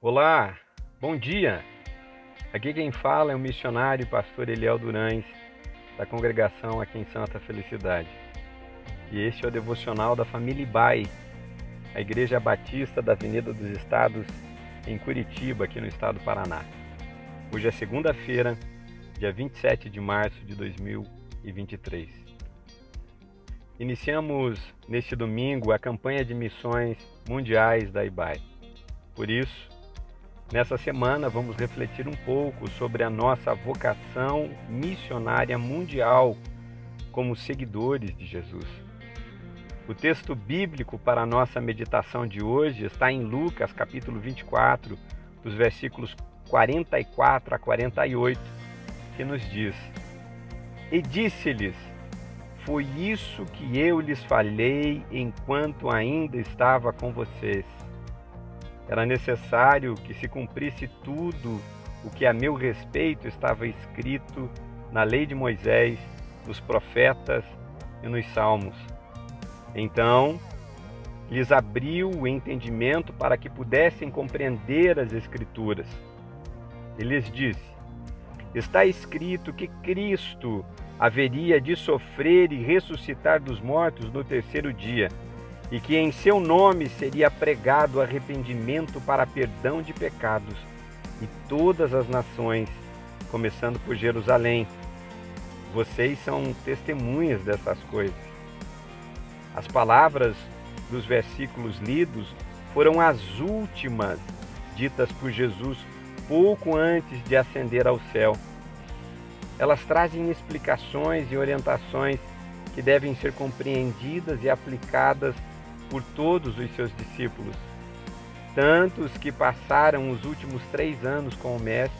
Olá, bom dia. Aqui quem fala é o missionário e pastor Eliel Durães, da congregação aqui em Santa Felicidade. E este é o devocional da família Ibai, a Igreja Batista da Avenida dos Estados, em Curitiba, aqui no estado do Paraná. Hoje é segunda-feira, dia 27 de março de 2023. Iniciamos neste domingo a campanha de missões mundiais da IBAI. Por isso, Nessa semana vamos refletir um pouco sobre a nossa vocação missionária mundial como seguidores de Jesus. O texto bíblico para a nossa meditação de hoje está em Lucas, capítulo 24, dos versículos 44 a 48, que nos diz: E disse-lhes: Foi isso que eu lhes falei enquanto ainda estava com vocês era necessário que se cumprisse tudo o que a meu respeito estava escrito na lei de Moisés, nos profetas e nos salmos. Então, lhes abriu o entendimento para que pudessem compreender as Escrituras. E lhes disse: Está escrito que Cristo haveria de sofrer e ressuscitar dos mortos no terceiro dia e que em seu nome seria pregado arrependimento para perdão de pecados, e todas as nações, começando por Jerusalém. Vocês são testemunhas dessas coisas. As palavras dos versículos lidos foram as últimas ditas por Jesus pouco antes de ascender ao céu. Elas trazem explicações e orientações que devem ser compreendidas e aplicadas por todos os seus discípulos, tanto os que passaram os últimos três anos com o Mestre,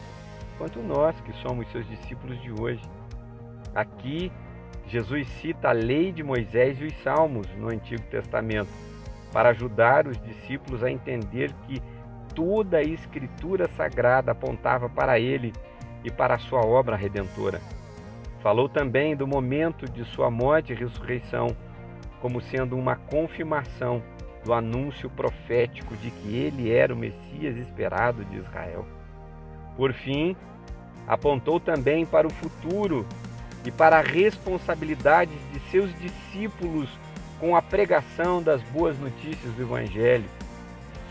quanto nós que somos seus discípulos de hoje. Aqui, Jesus cita a lei de Moisés e os Salmos no Antigo Testamento para ajudar os discípulos a entender que toda a Escritura Sagrada apontava para ele e para a sua obra redentora. Falou também do momento de sua morte e ressurreição como sendo uma confirmação do anúncio profético de que ele era o Messias esperado de Israel. Por fim, apontou também para o futuro e para a responsabilidade de seus discípulos com a pregação das boas notícias do Evangelho.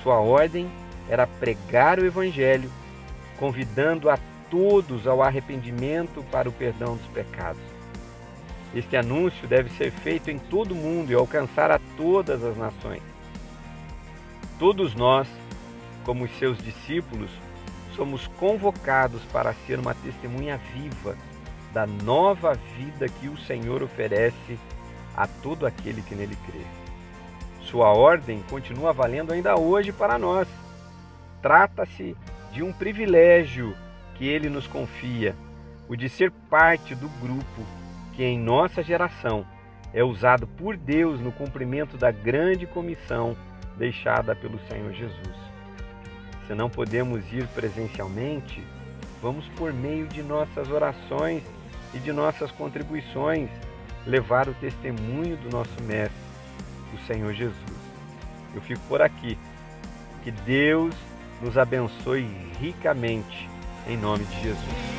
Sua ordem era pregar o Evangelho, convidando a todos ao arrependimento para o perdão dos pecados. Este anúncio deve ser feito em todo o mundo e alcançar a todas as nações. Todos nós, como os seus discípulos, somos convocados para ser uma testemunha viva da nova vida que o Senhor oferece a todo aquele que nele crê. Sua ordem continua valendo ainda hoje para nós. Trata-se de um privilégio que ele nos confia, o de ser parte do grupo que em nossa geração é usado por Deus no cumprimento da grande comissão deixada pelo Senhor Jesus. Se não podemos ir presencialmente, vamos por meio de nossas orações e de nossas contribuições levar o testemunho do nosso Mestre, o Senhor Jesus. Eu fico por aqui. Que Deus nos abençoe ricamente, em nome de Jesus.